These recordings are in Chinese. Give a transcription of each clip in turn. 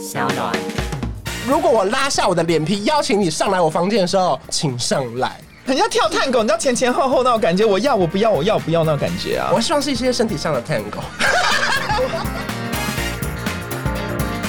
小暖。如果我拉下我的脸皮邀请你上来我房间的时候，请上来。人家跳探狗，你知道前前后后那种感觉，我要我不要我要不要那种感觉啊！我希望是一些身体上的探狗。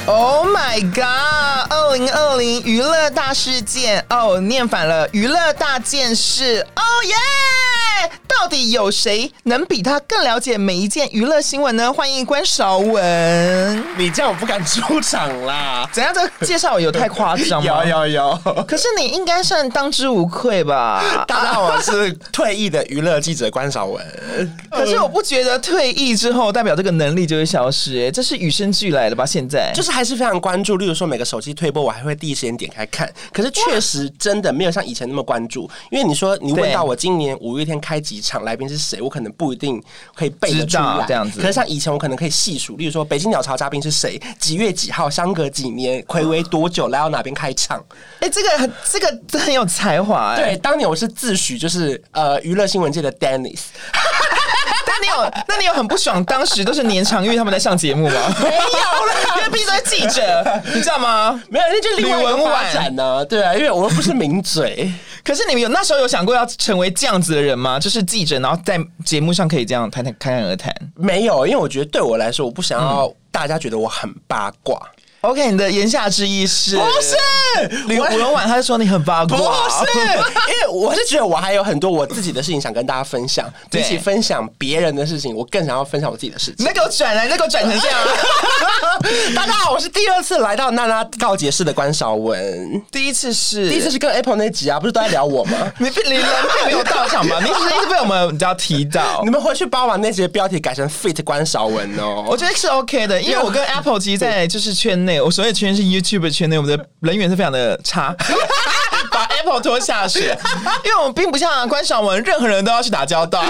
Oh my god！二零二零娱乐大事件哦，念反了，娱乐大件事。哦耶！到底有谁能比他更了解每一件娱乐新闻呢？欢迎关韶文。你这样我不敢出场啦！怎样？这个介绍有太夸张吗？有有有。可是你应该算当之无愧吧？大家好，我是退役的娱乐记者关韶文。可是我不觉得退役之后代表这个能力就会消失，哎，这是与生俱来的吧？现在就是还是非常关注，例如说每个手机推播，我还会第一时间点开看。可是确实真的没有像以前那么关注，因为你说你问到我今年五月天开几场，来宾是谁，我可能不一定可以背得出来这样子。可是像以前我可能可以细数，例如说北京鸟巢嘉宾是谁，几月几号，相隔几年，暌违多久来到哪边开场。哎、欸，这个很这个很有才华哎。对，当年我是自诩就是呃娱乐新闻界的 Dennis。那你有那你有很不爽，当时都是年长玉他们在上节目吗？没有了，因为毕竟都是记者，你知道吗？没有，那就另外一个发展呢。对啊，因为我又不是名嘴。可是你们有那时候有想过要成为这样子的人吗？就是记者，然后在节目上可以这样谈谈侃侃而谈。没有，因为我觉得对我来说，我不想要大家觉得我很八卦。OK，你的言下之意是？不是，吕吴文婉他就说你很八卦，不是，因为我是觉得我还有很多我自己的事情想跟大家分享，比起分享别人的事情，我更想要分享我自己的事情。你再给我转来，你再给我转成这样。大家好，我是第二次来到娜娜告解室的关韶文，第一次是第一次是跟 Apple 那集啊，不是都在聊我吗？你你人并没有到场吗？你只是一直被我们只要提到，你们回去把我那集的标题改成 Fit 关韶文哦，我觉得是 OK 的，因为我跟 Apple 其实在就是圈内。我所有圈是 YouTube 圈内，我们的人缘是非常的差，把 Apple 拖下水，因为我们并不像关韶文，任何人都要去打交道。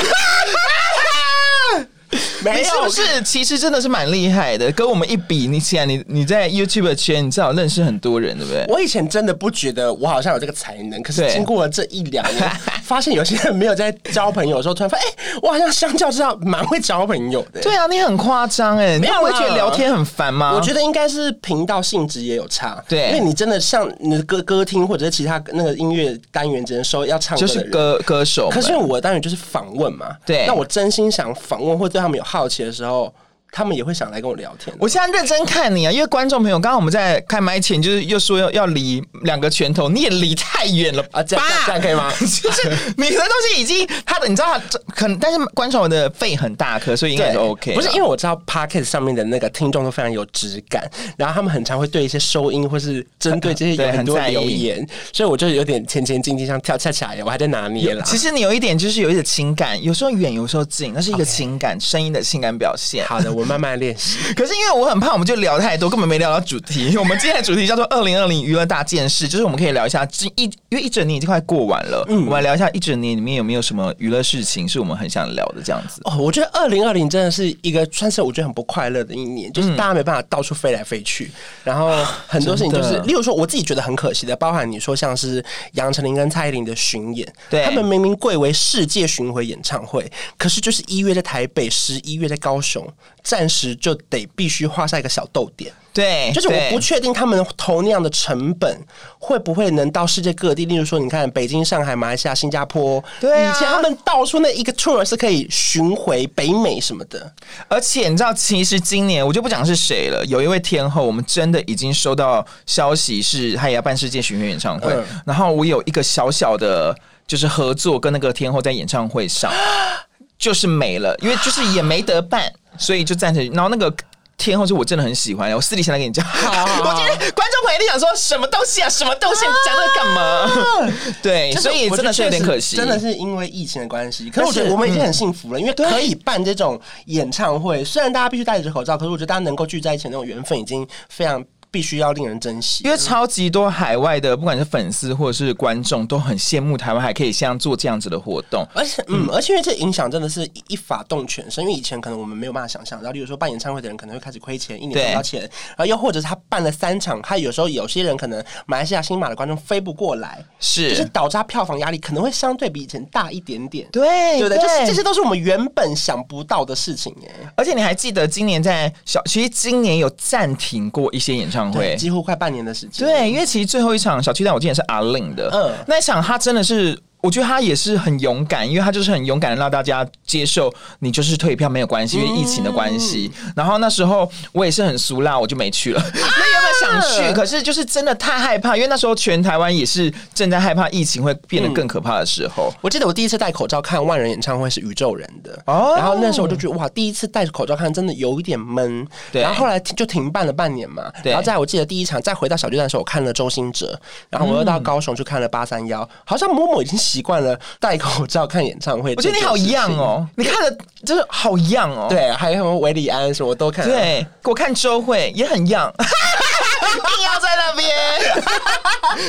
没有，是不是其实真的是蛮厉害的？跟我们一比，你起来，你你在 YouTube 圈，你至少认识很多人，对不对？我以前真的不觉得我好像有这个才能，可是经过了这一两年，发现有些人没有在交朋友的时候，突然发现，哎、欸，我好像相较之下蛮会交朋友的。对啊，你很夸张哎，你不会觉得聊天很烦吗？我觉得应该是频道性质也有差，对，因为你真的像你的歌歌厅或者是其他那个音乐单元，只能说要唱歌，就是歌歌手。可是我的单元就是访问嘛，对，那我真心想访问或对他们有好奇的时候。他们也会想来跟我聊天。我现在认真看你啊，因为观众朋友，刚刚我们在开麦前就是又说要要离两个拳头，你也离太远了啊！这样这样可以吗？就是你的东西已经他的，你知道他可能，但是观众的肺很大颗，所以应该是 OK。不是因为我知道 Podcast 上面的那个听众都非常有质感，然后他们很常会对一些收音或是针对这些有很多留言，所以我就有点前前进进，像跳恰恰一样，我还在拿捏了。其实你有一点就是有一点情感，有时候远，有时候近，那是一个情感声音的情感表现。好的，我。慢慢练习，可是因为我很怕，我们就聊太多，根本没聊到主题。我们今天的主题叫做“二零二零娱乐大件事”，就是我们可以聊一下这一，因为一整年已经快过完了，嗯，我们来聊一下一整年里面有没有什么娱乐事情是我们很想聊的这样子。哦，我觉得二零二零真的是一个算是我觉得很不快乐的一年，就是大家没办法到处飞来飞去，然后很多事情就是，例如说我自己觉得很可惜的，包含你说像是杨丞琳跟蔡依林的巡演，对，他们明明贵为世界巡回演唱会，可是就是一月在台北，十一月在高雄。暂时就得必须画下一个小逗点，对，就是我不确定他们投那样的成本会不会能到世界各地。例如说，你看北京、上海、马来西亚、新加坡，对啊，以前他们到处那一个 tour 是可以巡回北美什么的。而且你知道，其实今年我就不讲是谁了，有一位天后，我们真的已经收到消息，是她也要办世界巡回演唱会。嗯、然后我有一个小小的，就是合作跟那个天后在演唱会上，就是没了，因为就是也没得办。所以就暂时，然后那个天后是我真的很喜欢，我私底下来跟你讲。好好好，我今天观众朋友都想说什么东西啊，什么东西，讲这个干嘛？啊、对，所以真的是有点可惜，真的是因为疫情的关系。可是我觉得我们已经很幸福了，嗯、因为可以办这种演唱会，虽然大家必须戴着口罩，可是我觉得大家能够聚在一起的那种缘分已经非常。必须要令人珍惜，因为超级多海外的，不管是粉丝或者是观众，都很羡慕台湾还可以像做这样子的活动。而且，嗯，而且因为这影响真的是一发动全身，因为以前可能我们没有办法想象，然后例如说办演唱会的人可能会开始亏钱，一年赚不到钱，然后又或者是他办了三场，他有时候有些人可能马来西亚、新马的观众飞不过来，是，就是导致他票房压力可能会相对比以前大一点点。对，对不？对就是这些都是我们原本想不到的事情耶。而且你还记得今年在小，其实今年有暂停过一些演唱唱会，几乎快半年的时间。对，因为其实最后一场小巨蛋，我记得是阿令的，嗯，那一场他真的是。我觉得他也是很勇敢，因为他就是很勇敢的让大家接受你就是退票没有关系，因为疫情的关系。嗯、然后那时候我也是很俗辣，我就没去了。那原本想去，可是就是真的太害怕，因为那时候全台湾也是正在害怕疫情会变得更可怕的时候。嗯、我记得我第一次戴口罩看万人演唱会是宇宙人的，哦，然后那时候我就觉得哇，第一次戴着口罩看真的有一点闷。对，然后后来就停办了半年嘛。然后在我记得第一场再回到小巨蛋的时候，我看了周兴哲，然后我又到高雄去看了八三幺，好像某某已经习惯了戴口罩看演唱会，我觉得你好一样哦，你看的就是好一样哦。对，还有什么韦礼安什么我都看。对，我看周慧也很样，一定要在那边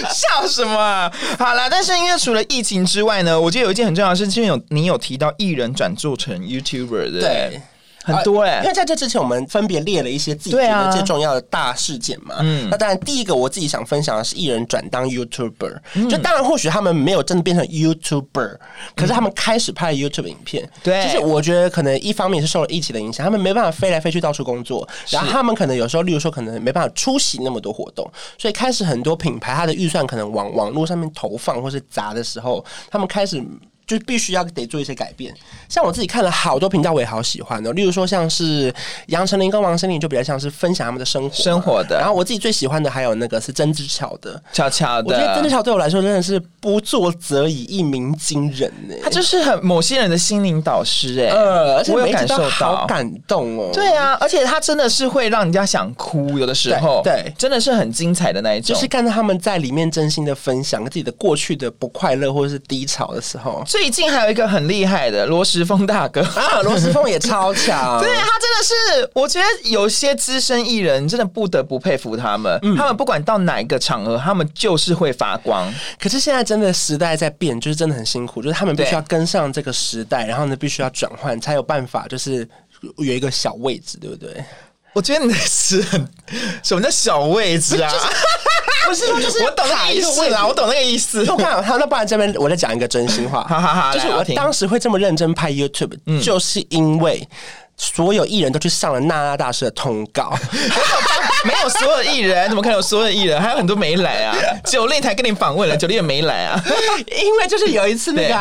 笑什么？好了，但是因为除了疫情之外呢，我觉得有一件很重要的事情，有你有提到艺人转做成 YouTuber 的。对。很多哎、欸，因为在这之前，我们分别列了一些自己觉得最重要的大事件嘛。嗯，那当然，第一个我自己想分享的是艺人转当 YouTuber。嗯，就当然或许他们没有真的变成 YouTuber，可是他们开始拍 YouTube 影片。对，就是我觉得可能一方面是受了疫情的影响，他们没办法飞来飞去到处工作，然后他们可能有时候，例如说可能没办法出席那么多活动，所以开始很多品牌它的预算可能往网络上面投放或是砸的时候，他们开始。就必须要得做一些改变，像我自己看了好多频道，我也好喜欢的。例如说，像是杨丞琳跟王心凌，就比较像是分享他们的生活生活的。然后我自己最喜欢的还有那个是曾之乔的，乔乔的。我觉得曾之乔对我来说真的是不作则已，一鸣惊人呢。他就是很某些人的心灵导师哎，呃，而且我有感受到好感动哦。对啊，而且他真的是会让人家想哭，有的时候对，对，真的是很精彩的那一种。就是看到他们在里面真心的分享自己的过去的不快乐或者是低潮的时候。最近还有一个。很厉害的罗时峰大哥 啊，罗时峰也超强，对，他真的是，我觉得有些资深艺人真的不得不佩服他们，嗯、他们不管到哪一个场合，他们就是会发光。可是现在真的时代在变，就是真的很辛苦，就是他们必须要跟上这个时代，然后呢，必须要转换，才有办法，就是有一个小位置，对不对？我觉得你的词很，什么叫小位置啊？不是说就是我懂那个意思啦，我懂那个意思。我看好，那不然这边我再讲一个真心话，好好好，就是我当时会这么认真拍 YouTube，就是因为所有艺人都去上了娜娜大师的通告。没有所有艺人，怎么可能有所有艺人？还有很多没来啊！九令才跟你访问了，九令也没来啊。因为就是有一次那个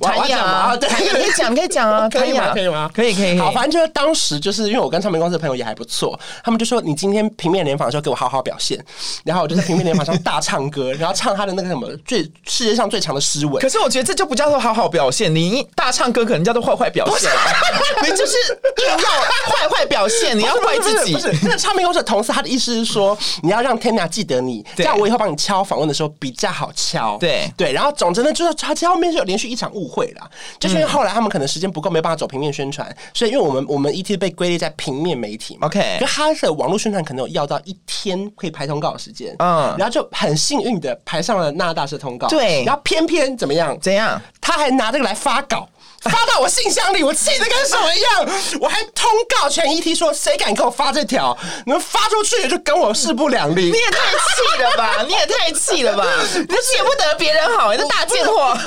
谭雅，对，可以讲，可以讲啊，可以吗？可以吗？可以，可以。好，反正就是当时就是因为我跟唱片公司的朋友也还不错，他们就说你今天平面联访的时候给我好好表现，然后我就在平面联访上大唱歌，然后唱他的那个什么最世界上最长的诗文。可是我觉得这就不叫做好好表现，你大唱歌可能叫做坏坏表现，你就是硬要坏坏表现，你要怪自己。不是那个唱片公司的同事。他的意思是说，你要让 Tina 记得你，这样我以后帮你敲访问的时候比较好敲。对对，然后总之呢，就是他这后面是有连续一场误会啦，就是因为后来他们可能时间不够，没办法走平面宣传，所以因为我们我们 ET 被归类在平面媒体嘛，OK，就他的网络宣传可能有要到一天可以排通告的时间，嗯，然后就很幸运的排上了那大师通告，对，然后偏偏怎么样？怎样？他还拿这个来发稿。发到我信箱里，我气得跟什么一样？我还通告全 ET 说，谁敢给我发这条？你们发出去就跟我势不两立。你也太气了吧！你也太气了吧！你见不得别人好，你这大贱货！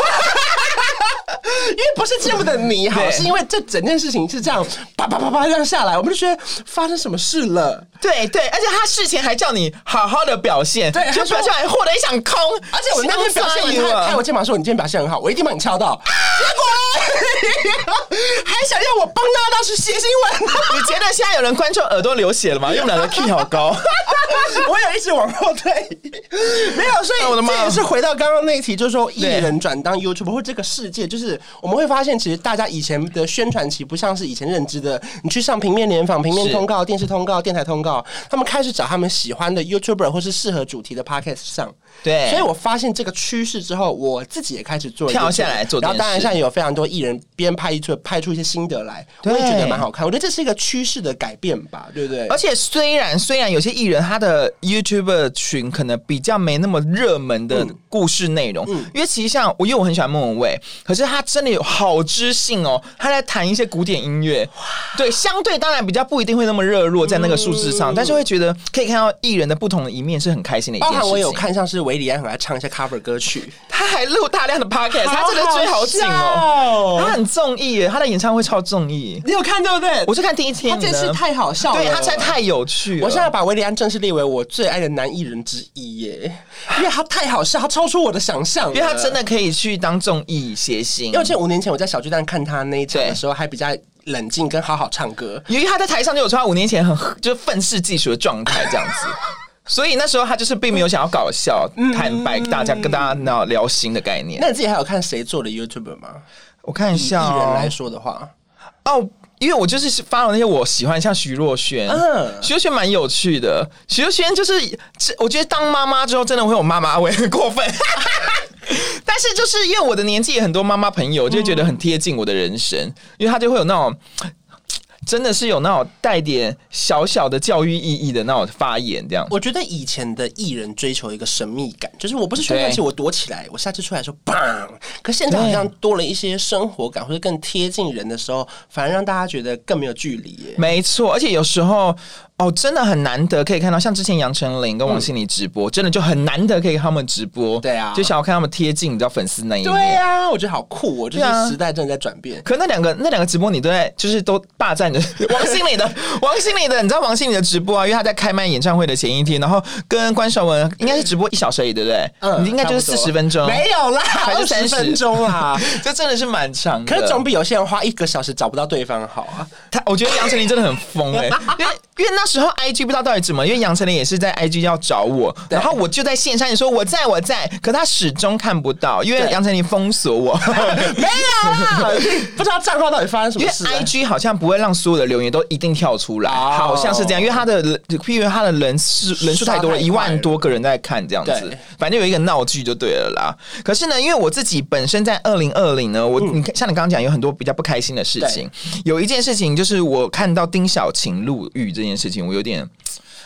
因为不是见不得你好，是因为这整件事情是这样啪啪啪啪这样下来，我们就觉得发生什么事了？对对，而且他事前还叫你好好的表现，对，就表现还获得一场空。而且我那天表现完，他拍我肩膀说：“你今天表现很好，我一定帮你敲到。”结果。还想要我帮娜大去写新闻？你觉得现在有人观众耳朵流血了吗？因为我们两个 key 好高，我也一直往后退，没有。所以我的妈，这也是回到刚刚那一题，就是说艺人转当 YouTuber 或这个世界，就是我们会发现，其实大家以前的宣传期不像是以前认知的，你去上平面联访、平面通告、电视通告、电台通告，他们开始找他们喜欢的 YouTuber 或是适合主题的 Podcast 上。对，所以我发现这个趋势之后，我自己也开始做跳下来做。然后当然，现在有非常多艺人边拍一出拍出一些心得来，我也觉得蛮好看。我觉得这是一个趋势的改变吧，对不对？而且虽然虽然有些艺人他的 YouTuber 群可能比较没那么热门的故事内容，嗯，因为其实像我，因为我很喜欢莫文蔚，可是他真的有好知性哦，他在弹一些古典音乐，对，相对当然比较不一定会那么热络在那个数字上，但是会觉得可以看到艺人的不同的一面，是很开心的一件事情。我有看像是。韦礼安很爱唱一些 cover 歌曲，他还录大量的 podcast，他真的追好紧哦。他很中意耶，他的演唱会超综艺。你有看对不对？我是看第一天，他真是太好笑了，对他实在太有趣了。我现在把韦礼安正式列为我最爱的男艺人之一耶，因为他太好笑，他超出我的想象，因为他真的可以去当综艺谐星。因为记得五年前我在小巨蛋看他那一场的时候，还比较冷静跟好好唱歌，因为他在台上就有说他五年前很 就是愤世嫉俗的状态这样子。所以那时候他就是并没有想要搞笑，嗯、坦白大家跟大家聊聊心的概念。那你自己还有看谁做的 YouTuber 吗？我看一下、哦，艺人来说的话，哦，因为我就是发了那些我喜欢，像徐若瑄，嗯，徐若瑄蛮有趣的。徐若瑄就是，我觉得当妈妈之后真的会有妈妈味，很过分。但是就是因为我的年纪也很多妈妈朋友，就会觉得很贴近我的人生，嗯、因为她就会有那种。真的是有那种带点小小的教育意义的那种发言，这样。我觉得以前的艺人追求一个神秘感，就是我不是宣传期，我躲起来，我下次出来说砰。可现在好像多了一些生活感，或者更贴近人的时候，反而让大家觉得更没有距离。没错，而且有时候。哦，真的很难得可以看到，像之前杨丞琳跟王心凌直播，嗯、真的就很难得可以看他们直播。对啊，就想要看他们贴近，你知道粉丝那一面。对啊，我觉得好酷哦，就是时代正在转变。啊、可那两个那两个直播，你都在就是都霸占着 王心凌的，王心凌的，你知道王心凌的直播啊？因为他在开麦演唱会的前一天，然后跟关晓文应该是直播一小时而已，对不对？嗯，你应该就是四十分钟，没有啦，还是三十分钟啊？这真的是蛮长的，可是总比有些人花一个小时找不到对方好啊。他，我觉得杨丞琳真的很疯哎、欸，因为因为那时候 IG 不知道到。底怎么？因为杨丞琳也是在 IG 要找我，然后我就在线上，你说我在我在，可他始终看不到，因为杨丞琳封锁我，对 没有啦，不知道账号到底发生什么事。因为 IG 好像不会让所有的留言都一定跳出来，哦、好像是这样，因为他的，譬如他的人数人数太多了，一万多个人在看这样子，反正有一个闹剧就对了啦。可是呢，因为我自己本身在二零二零呢，我你看，像你刚刚讲，有很多比较不开心的事情，有一件事情就是我看到丁小晴入狱这件事情，我有点。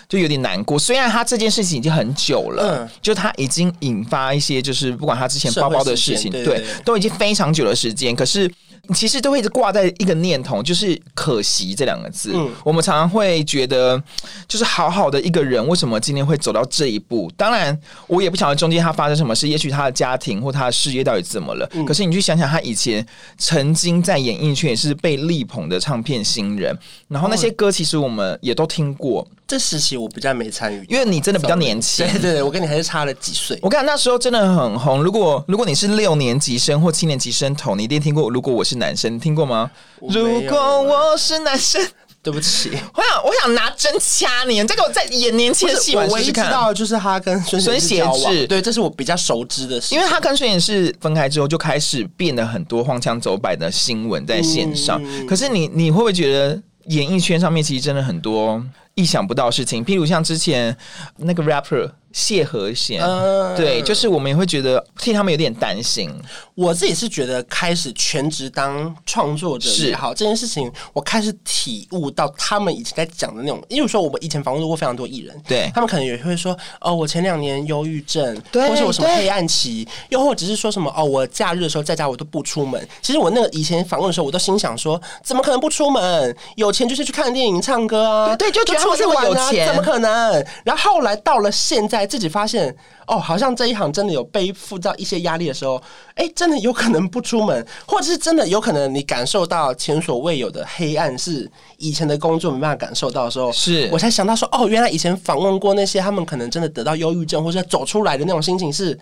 就有点难过，虽然他这件事情已经很久了，嗯，就他已经引发一些，就是不管他之前包包的事情，对，都已经非常久的时间，可是。其实都会一直挂在一个念头，就是可惜这两个字。嗯，我们常常会觉得，就是好好的一个人，为什么今天会走到这一步？当然，我也不晓得中间他发生什么事，也许他的家庭或他的事业到底怎么了。嗯，可是你去想想，他以前曾经在演艺圈也是被力捧的唱片新人，然后那些歌其实我们也都听过。这时期我比较没参与，因为你真的比较年轻。对对对，我跟你还是差了几岁。我看那时候真的很红。如果如果你是六年级生或七年级生头，你一定听过。如果我是男生，听过吗？如果我是男生，对不起，我想我想拿针掐你。这个我在演年轻的戏，我唯一知道就是他跟孙孙协志，对，这是我比较熟知的事。因为他跟孙协志分开之后，就开始变得很多荒腔走板的新闻在线上。嗯、可是你你会不会觉得演艺圈上面其实真的很多意想不到的事情？譬如像之前那个 rapper。谢和弦，嗯、对，就是我们也会觉得替他们有点担心。我自己是觉得开始全职当创作者也好，这件事情我开始体悟到他们以前在讲的那种。因为说我们以前访问过非常多艺人，对他们可能也会说哦，我前两年忧郁症，对或是我什么黑暗期，又或者是说什么哦，我假日的时候在家我都不出门。其实我那个以前访问的时候，我都心想说，怎么可能不出门？有钱就是去看电影、唱歌啊，对，对，就觉得出去玩啊，怎么可能？然后后来到了现在。自己发现哦，好像这一行真的有背负到一些压力的时候，哎，真的有可能不出门，或者是真的有可能你感受到前所未有的黑暗，是以前的工作没办法感受到的时候，是我才想到说，哦，原来以前访问过那些他们可能真的得到忧郁症或者走出来的那种心情是。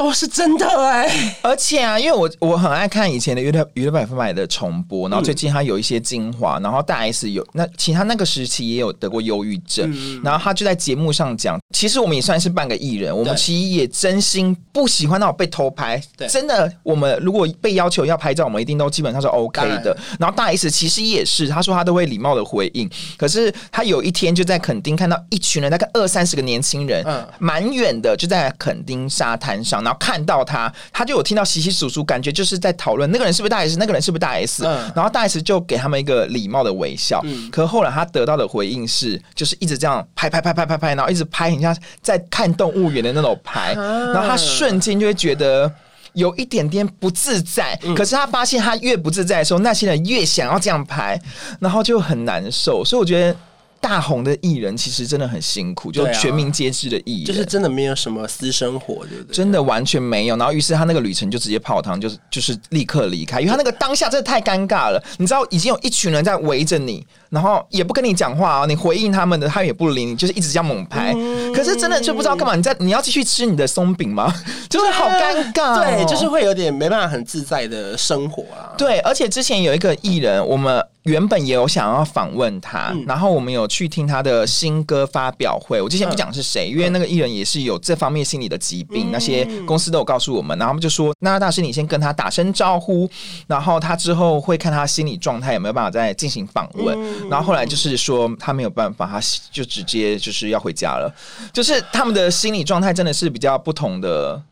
都是真的哎、欸，而且啊，因为我我很爱看以前的娱乐娱乐百分百的重播，然后最近他有一些精华，然后大 S 有那其他那个时期也有得过忧郁症，嗯、然后他就在节目上讲，其实我们也算是半个艺人，我们其实也真心不喜欢那种被偷拍，真的，我们如果被要求要拍照，我们一定都基本上是 OK 的。然，然后大 S 其实也是，他说他都会礼貌的回应，可是他有一天就在垦丁看到一群人，大概二三十个年轻人，嗯，蛮远的就在垦丁沙滩上。然后看到他，他就有听到稀稀疏疏，感觉就是在讨论那个人是不是大 S，那个人是不是大 S。嗯，然后大 S 就给他们一个礼貌的微笑。嗯，可后来他得到的回应是，就是一直这样拍拍拍拍拍拍，然后一直拍，很像在看动物园的那种拍。然后他瞬间就会觉得有一点点不自在。可是他发现他越不自在的时候，那些人越想要这样拍，然后就很难受。所以我觉得。大红的艺人其实真的很辛苦，就全民皆知的艺人，就是真的没有什么私生活，对不对？真的完全没有。然后于是他那个旅程就直接泡汤，就是就是立刻离开，因为他那个当下真的太尴尬了。你知道已经有一群人在围着你，然后也不跟你讲话啊，你回应他们的他也不理你，就是一直这样猛拍。嗯、可是真的就不知道干嘛，你在你要继续吃你的松饼吗？就是好尴尬、哦，对，就是会有点没办法很自在的生活啊。对，而且之前有一个艺人，我们。原本也有想要访问他，嗯、然后我们有去听他的新歌发表会。我之前不讲是谁，嗯、因为那个艺人也是有这方面心理的疾病，嗯、那些公司都有告诉我们。然后他们就说：“那大师，你先跟他打声招呼，然后他之后会看他心理状态有没有办法再进行访问。嗯”然后后来就是说他没有办法，他就直接就是要回家了。就是他们的心理状态真的是比较不同的。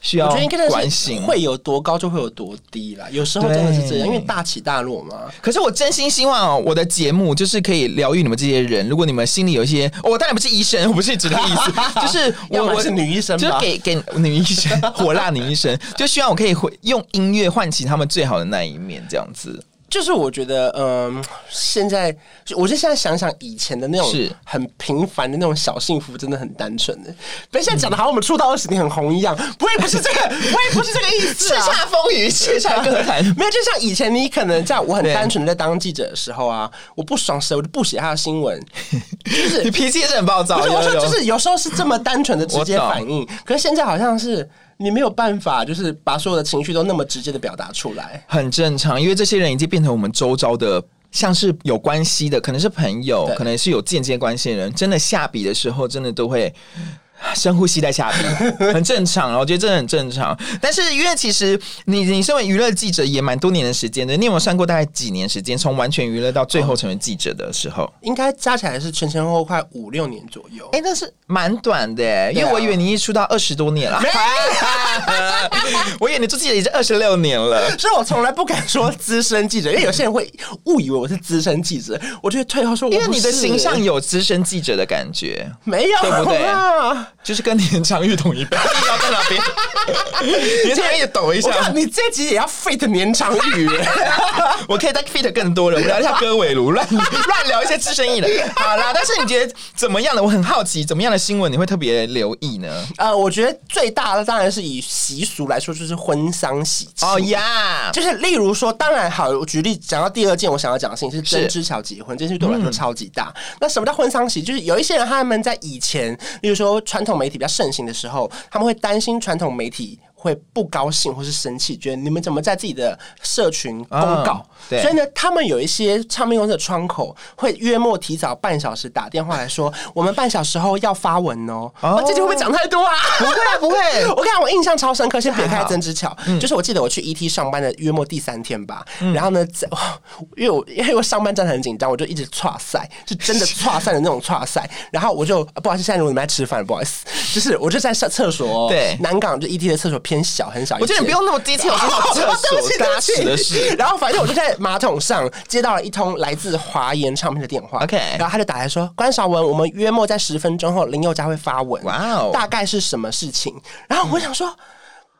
需要关心，会有多高就会有多低啦。有时候真的是这样，因为大起大落嘛。可是我真心希望哦，我的节目就是可以疗愈你们这些人。如果你们心里有一些，我当然不是医生，我不是指的意思，就是我我是女医生，就是给给女医生，火辣女医生，就希望我可以用音乐唤起他们最好的那一面，这样子。就是我觉得，嗯，现在我就现在想想以前的那种很平凡的那种小幸福，真的很单纯的。别现在讲的好像我们出道二十年很红一样，不会不是这个，我也不是这个意思啊。叱咤风云，叱咤歌坛，没有。就像以前你可能在我很单纯的在当记者的时候啊，我不爽时我就不写他的新闻，就是 你脾气也是很暴躁。不是我说就是有时候是这么单纯的直接反应，可是现在好像是。你没有办法，就是把所有的情绪都那么直接的表达出来，很正常，因为这些人已经变成我们周遭的，像是有关系的，可能是朋友，可能是有间接关系的人，真的下笔的时候，真的都会。深呼吸再下笔，很正常，我觉得这很正常。但是因为其实你你身为娱乐记者也蛮多年的时间的，你有没有算过大概几年时间？从完全娱乐到最后成为记者的时候，应该加起来是前前后后快五六年左右。哎、欸，那是蛮短的，啊、因为我以为你一出道二十多年了，我以为你做记者已经二十六年了。所以我从来不敢说资深记者，因为有些人会误以为我是资深记者。我觉得退后说我，因为你的形象有资深记者的感觉，没有对不对？就是跟年长玉同一辈，要在哪边？年长玉也抖一下。你这集也要 fit 年长玉？我可以再 fit 更多人，我们聊一下歌尾炉，乱 乱聊一些资深艺人。好啦，但是你觉得怎么样的？我很好奇，怎么样的新闻你会特别留意呢？呃，我觉得最大的当然是以习俗来说，就是婚丧喜庆。哦呀，就是例如说，当然好，我举例讲到第二件我想要讲的事情是曾之乔结婚，这件事对我来说超级大。嗯、那什么叫婚丧喜？就是有一些人他们在以前，例如说传统媒体比较盛行的时候，他们会担心传统媒体会不高兴或是生气，觉得你们怎么在自己的社群公告？哦、对，所以呢，他们有一些唱片公司的窗口会约莫提早半小时打电话来说，我们半小时后要发文哦。哦，这句会不会讲太多啊？不会啊，不会。我看我印象超深刻，先别开曾之乔，嗯、就是我记得我去 ET 上班的约莫第三天吧，嗯、然后呢，在因为我因为我上班真的很紧张，我就一直岔赛，是真的岔赛的那种岔赛。然后我就不好意思，现在如果你们在吃饭，不好意思，就是我就在上厕所，对，南港就 ET 的厕所。偏小很小，我觉得你不用那么低调，厕所 大家指的事。然后反正我就在马桶上接到了一通来自华研唱片的电话，OK，然后他就打来说：“关少文，我们约莫在十分钟后林宥嘉会发文，哇哦，大概是什么事情？”然后我想说。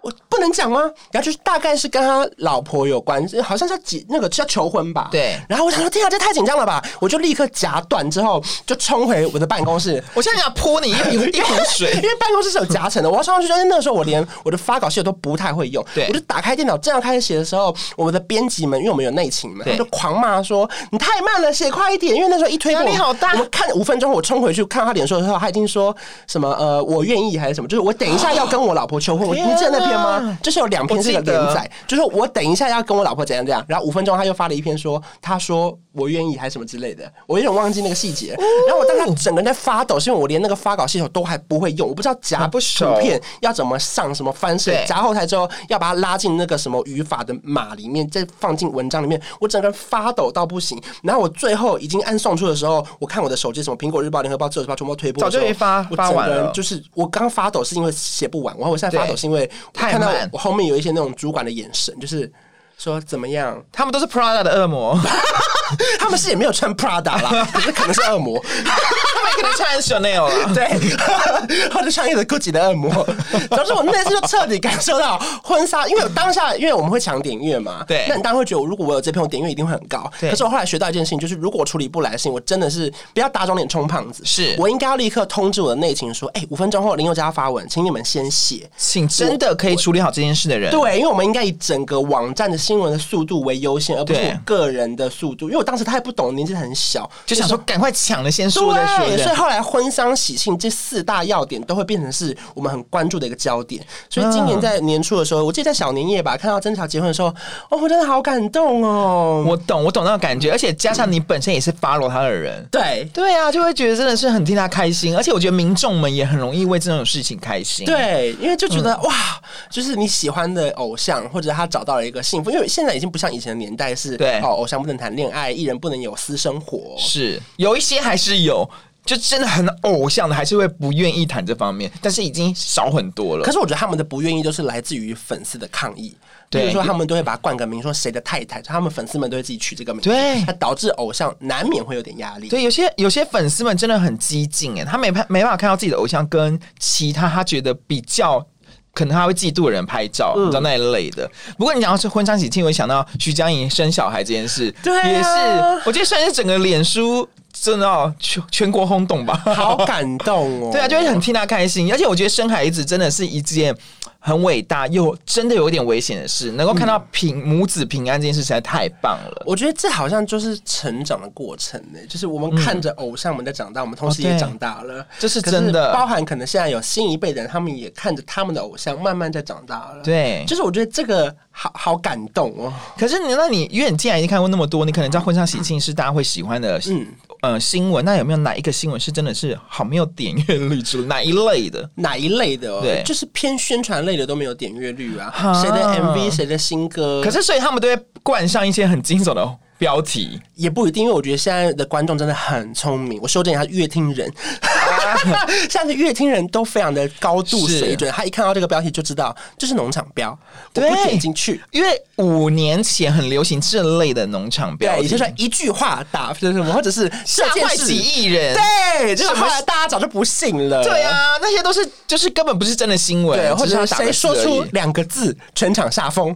我不能讲吗？然后就是大概是跟他老婆有关，好像是几那个叫求婚吧。对。然后我想说，天啊，这太紧张了吧！我就立刻夹断之后，就冲回我的办公室。我现在想泼你一瓶 一瓶水，因为办公室是有夹层的。我要冲上去，就是那个时候我连我的发稿系统都不太会用。对。我就打开电脑，正要开始写的时候，我们的编辑们，因为我们有内勤嘛，他就狂骂说：“你太慢了，写快一点。”因为那时候一推，压力好大。我们看五分钟，我冲回去看他脸书的时候，他已经说什么呃，我愿意还是什么？就是我等一下要跟我老婆求婚。我你记得那篇吗？就是有。两篇是个连载，就是我等一下要跟我老婆怎样怎样，然后五分钟他又发了一篇说，他说我愿意还是什么之类的，我有点忘记那个细节。然后我当时整个人在发抖，是因为我连那个发稿系统都还不会用，我不知道夹图片要怎么上什么翻式，夹后台之后要把它拉进那个什么语法的码里面，再放进文章里面，我整个人发抖到不行。然后我最后已经按送出的时候，我看我的手机什么苹果日报、联合报、自由时报全部推播，早就没发，发完了。就是我刚发抖是因为写不完，然后我现在发抖是因为看到我后面。有一些那种主管的眼神，就是说怎么样？他们都是 Prada 的恶魔，他们是也没有穿 Prada 啦，可是可能是恶魔，他们可能穿 Chanel 了。对，或者穿一个 Gucci 的恶魔。总之，我那次就彻底感受到婚纱，因为当下，因为我们会抢点阅嘛，对，那你当然会觉得，如果我有这篇，我点阅一定会很高。可是我后来学到一件事情，就是如果我处理不来的事情，我真的是不要打肿脸充胖子，是我应该要立刻通知我的内勤说，哎、欸，五分钟后林宥嘉发文，请你们先写，请真的可以处理好这件事的人。对，因为我们应该以整个网站的新闻的速度为优先，而不是我个人的速度。因为我当时他也不懂，年纪很小，就想说赶快抢了先说再说。对，所以后来婚丧喜庆这四大要点都会变成是我们很关注的一个焦点。所以今年在年初的时候，我记得在小年夜吧，看到曾乔结婚的时候，哦，我真的好感动哦。我懂，我懂那种感觉，而且加上你本身也是 follow 他的人，对对啊，就会觉得真的是很替他开心。而且我觉得民众们也很容易为这种事情开心，对，因为就觉得、嗯、哇，就是你喜欢的偶像，或者他找到了一个幸福。因为现在已经不像以前的年代是，对哦，偶像不能谈恋爱，艺人不能有私生活，是有一些还是有。就真的很偶像的，还是会不愿意谈这方面，但是已经少很多了。可是我觉得他们的不愿意都是来自于粉丝的抗议，对，比如说他们都会把他冠个名，说谁的太太，他们粉丝们都会自己取这个名，对，它导致偶像难免会有点压力。对，有些有些粉丝们真的很激进哎，他没拍没办法看到自己的偶像跟其他他觉得比较可能他会嫉妒的人拍照，嗯、你知道那一类的。不过你讲到是婚丧喜庆，我想到徐佳莹生小孩这件事，对、啊，也是我觉得算是整个脸书。真的哦，全全国轰动吧，好感动哦！对啊，就会很替他开心，而且我觉得生孩子真的是一件很伟大又真的有一点危险的事。能够看到平母子平安这件事实在太棒了。我觉得这好像就是成长的过程呢，就是我们看着偶像们在长大，我们同时也长大了，这是真的。包含可能现在有新一辈的人，他们也看着他们的偶像慢慢在长大了。对，就是我觉得这个好好感动哦。可是你那你因为你既然已经看过那么多，你可能知道婚丧喜庆是大家会喜欢的，嗯。呃，新闻那有没有哪一个新闻是真的是好没有点阅率？是哪一类的？哪一类的？哦？对，就是偏宣传类的都没有点阅率啊。谁的 MV，谁的新歌？可是所以他们都会冠上一些很惊悚的标题，也不一定。因为我觉得现在的观众真的很聪明。我修正一下，乐听人，现在的乐听人都非常的高度水准。他一看到这个标题就知道这是农场标，我不点进去。因为五年前很流行这类的农场标，也就是说一句话打什么，或者是吓坏几亿人。对，就是后来大家早就不信了。对啊，那些都是就是根本不是真的新闻，对，或者谁说出两个字，全场吓疯。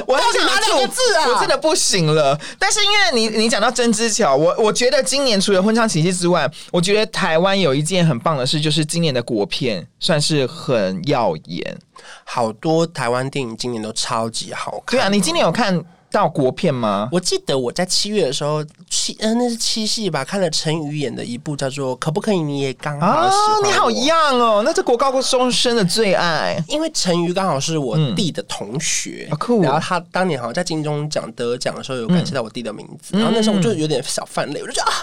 我要讲哪两个字啊，我真的不行了。但是因为你你讲到真之桥，我我觉得今年除了婚丧喜庆之外，我觉得台湾有一件很棒的事，就是今年的国片算是很耀眼，好多台湾电影今年都超级好看。对啊，你今年有看到国片吗？我记得我在七月的时候，七呃那是七系吧，看了陈宇演的一部叫做《可不可以你也刚好喜你好一样哦，那是国高中生的最爱。因为陈宇刚好是我弟的同学，嗯哦、然后他当年好像在金钟奖得奖的时候有感谢到我弟的名字，嗯、然后那时候我就有点小泛泪，我就觉得啊，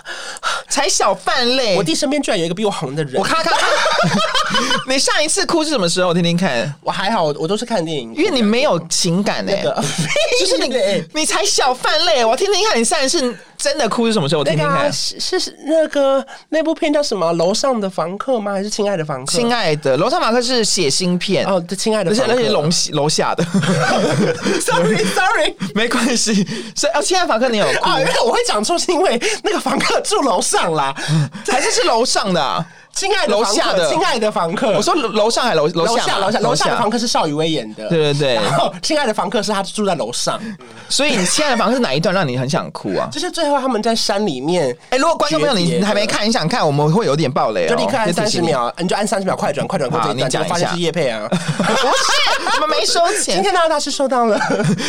才小泛泪，我弟身边居然有一个比我红的人。我看看，你上一次哭是什么时候？我听听看。我还好，我都是看电影，因为你没有情感哎、欸，那个、就是那个。你才小泛泪，我听听看，你上一次真的哭是什么时候？我听听看，是是那个那部片叫什么？楼上的房客吗？还是亲爱的房客？亲爱的，楼上房客是写新片哦。对，亲爱的房客，而且那些楼楼下的。Sorry Sorry，没关系。所以哦，亲爱的房客你有哭？啊，因为我会讲错，是因为那个房客住楼上啦，还是是楼上的、啊？亲爱的楼下的亲爱的房客，我说楼上还楼楼下楼下楼下的房客是邵雨薇演的，对对对。然后亲爱的房客是他住在楼上，所以你亲爱的房客是哪一段让你很想哭啊？就是最后他们在山里面。哎，如果观众朋友你还没看，你想看，我们会有点暴雷，就立刻按三十秒，你就按三十秒快转快转过这一段，就发现是叶佩啊。不是，我们没收钱。今天大大师收到了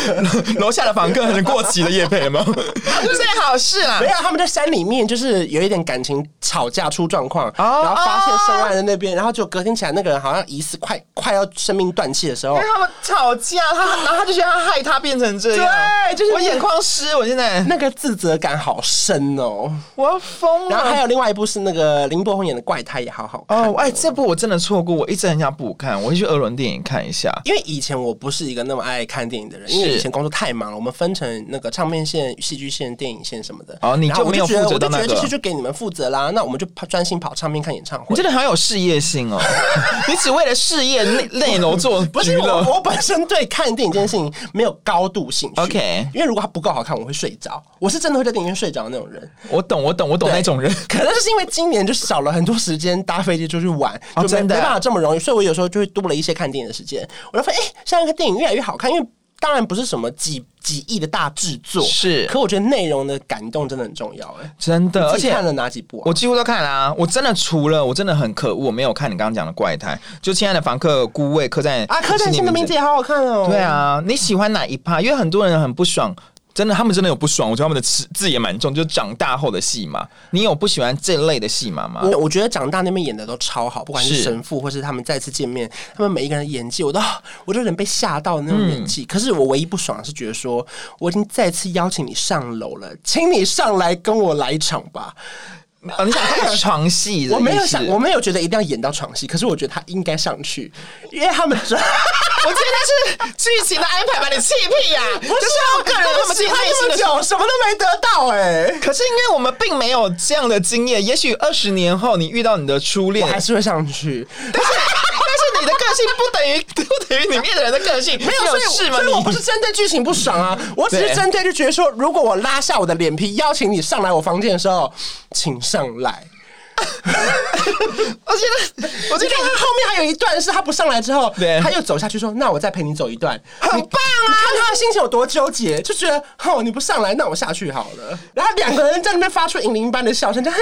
楼下的房客很过期的叶佩吗？最好是啊，没有，他们在山里面就是有一点感情吵架出状况，然后发现受害人那边，然后就隔天起来，那个人好像疑似快快要生命断气的时候，因为他们吵架，他然后他就觉得他害他变成这样，对，就是我眼眶湿，我现在那个自责感好深哦，我要疯了。然后还有另外一部是那个林柏宏演的《怪胎》，也好好看哦。哎，这部我真的错过，我一直很想补看，我会去二轮电影看一下。因为以前我不是一个那么爱看电影的人，因为以前工作太忙了，我们分成那个唱片线、戏剧线、电影线什么的。哦，你就没有负责到那个，我就觉得这些就给你们负责啦，那我们就专心跑唱片、看演演唱会。你真的好有事业心哦！你只为了事业内内容做不是我，我本身对看电影这件事情没有高度兴趣。OK，因为如果它不够好看，我会睡着。我是真的会在电影院睡着的那种人。我懂，我懂，我懂那种人。可能是因为今年就少了很多时间搭飞机出去玩，就没没办法这么容易，所以我有时候就会多了一些看电影的时间。我就发现，哎，现在看电影越来越好看，因为。当然不是什么几几亿的大制作，是，可我觉得内容的感动真的很重要，哎，真的。而且看了哪几部啊？我几乎都看了啊！我真的除了我真的很可恶，我没有看你刚刚讲的怪胎，就亲爱的房客孤味，客栈啊，客栈》新的名字也好好看哦。对啊，你喜欢哪一趴？因为很多人很不爽。真的，他们真的有不爽。我觉得他们的词字也蛮重，就是长大后的戏嘛。你有不喜欢这类的戏码吗？我我觉得长大那边演的都超好，不管是神父，或是他们再次见面，他们每一个人的演技，我都 我都有点被吓到的那种演技。嗯、可是我唯一不爽的是觉得说，我已经再次邀请你上楼了，请你上来跟我来一场吧。哦，你想看床戏？我没有想，我没有觉得一定要演到床戏，可是我觉得他应该上去，因为他们说，我觉得是剧情的安排把你气屁呀！不是我个人那么喜欢这么久，什么都没得到哎、欸。可是因为我们并没有这样的经验，也许二十年后你遇到你的初恋，还是会上去。但是你的个性不等于不等于里面的人的个性，没有所以是吗？所以我不是针对剧情不爽啊，我只是针对就觉得说，如果我拉下我的脸皮邀请你上来我房间的时候，请上来。我觉得，我觉得他后面还有一段是他不上来之后，对，他又走下去说：“那我再陪你走一段，很棒啊！”你看他的心情有多纠结，就觉得哦，你不上来，那我下去好了。然后两个人在那边发出银铃般的笑声，就很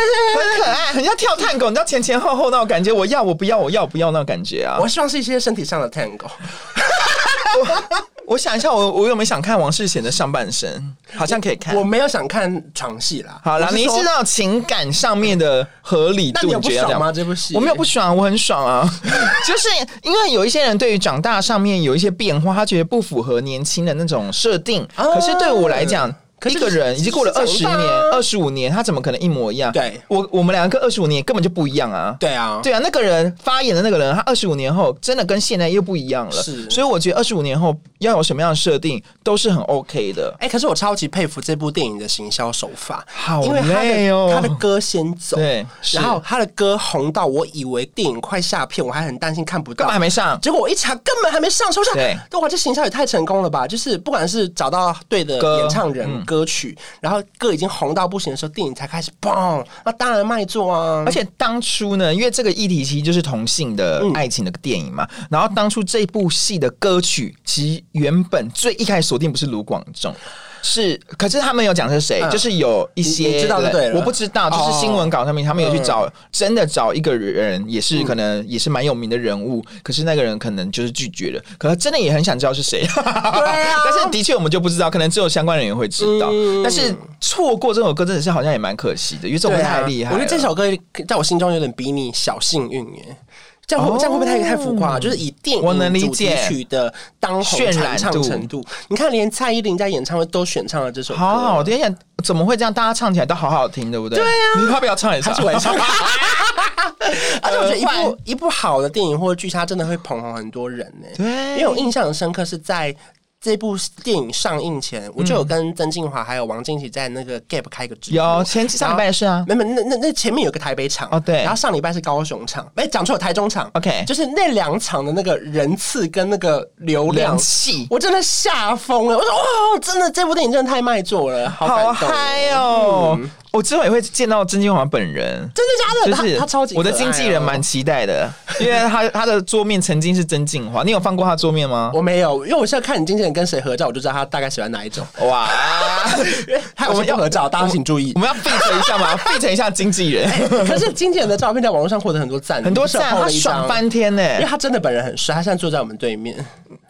可爱，很像跳探狗，你知道前前后后那种感觉，我要我不要我要不要那种感觉啊！我希望是一些身体上的探戈。我想一下，我我有没有想看王世贤的上半身？好像可以看。我没有想看床戏啦。好啦，你是那种情感上面的合理度，你觉得吗？这部戏我没有不爽，我很爽啊。就是因为有一些人对于长大上面有一些变化，他觉得不符合年轻的那种设定。可是对我来讲。一个人已经过了二十年、二十五年，他怎么可能一模一样？对，我我们两个跟二十五年根本就不一样啊！对啊，对啊，那个人发言的那个人，他二十五年后真的跟现在又不一样了。是，所以我觉得二十五年后要有什么样的设定都是很 OK 的。哎，可是我超级佩服这部电影的行销手法，好累哦！他的歌先走，对，然后他的歌红到我以为电影快下片，我还很担心看不到，根本还没上。结果我一查，根本还没上，说对，哇，这行销也太成功了吧！就是不管是找到对的演唱人、歌曲，然后。歌已经红到不行的时候，电影才开始嘣，那当然卖座啊！而且当初呢，因为这个议题其实就是同性的爱情的电影嘛。嗯、然后当初这部戏的歌曲，其实原本最一开始锁定不是卢广仲。是，可是他们有讲是谁，就是有一些，知道对，我不知道，就是新闻稿上面他们有去找，真的找一个人，也是可能也是蛮有名的人物，可是那个人可能就是拒绝了，可是真的也很想知道是谁，对啊，但是的确我们就不知道，可能只有相关人员会知道，但是错过这首歌真的是好像也蛮可惜的，因为这首歌太厉害，我觉得这首歌在我心中有点比你小幸运耶。这样会这样会不会太太浮夸？就是以电影主题曲的当红传唱程度，你看连蔡依林在演唱会都选唱了这首歌，好好听，怎么会这样？大家唱起来都好好听，对不对？对啊，你要不要唱一唱？而且我觉得一部一部好的电影或者剧，它真的会捧红很多人呢。对，因为我印象很深刻是在。这部电影上映前，我就有跟曾静华还有王静琪在那个 Gap 开个直播。有前上礼拜是啊，没没那那那前面有个台北场哦，对，然后上礼拜是高雄场，哎，讲错，台中场。OK，就是那两场的那个人次跟那个流量，我真的吓疯了。我说哇，真的这部电影真的太卖座了，好嗨哦！我之后也会见到曾敬驊本人，真的假的？就是他超级，我的经纪人蛮期待的，因为他 他的桌面曾经是曾敬驊，你有放过他桌面吗？我没有，因为我现在看你经纪人跟谁合照，我就知道他大概喜欢哪一种。哇，我们要合照，大家请注意，我们要 fit 一下吗？fit 一下经纪人。可是经纪人的照片在网络上获得很多赞，很多赞，他爽翻天呢，因为他真的本人很帅，他现在坐在我们对面。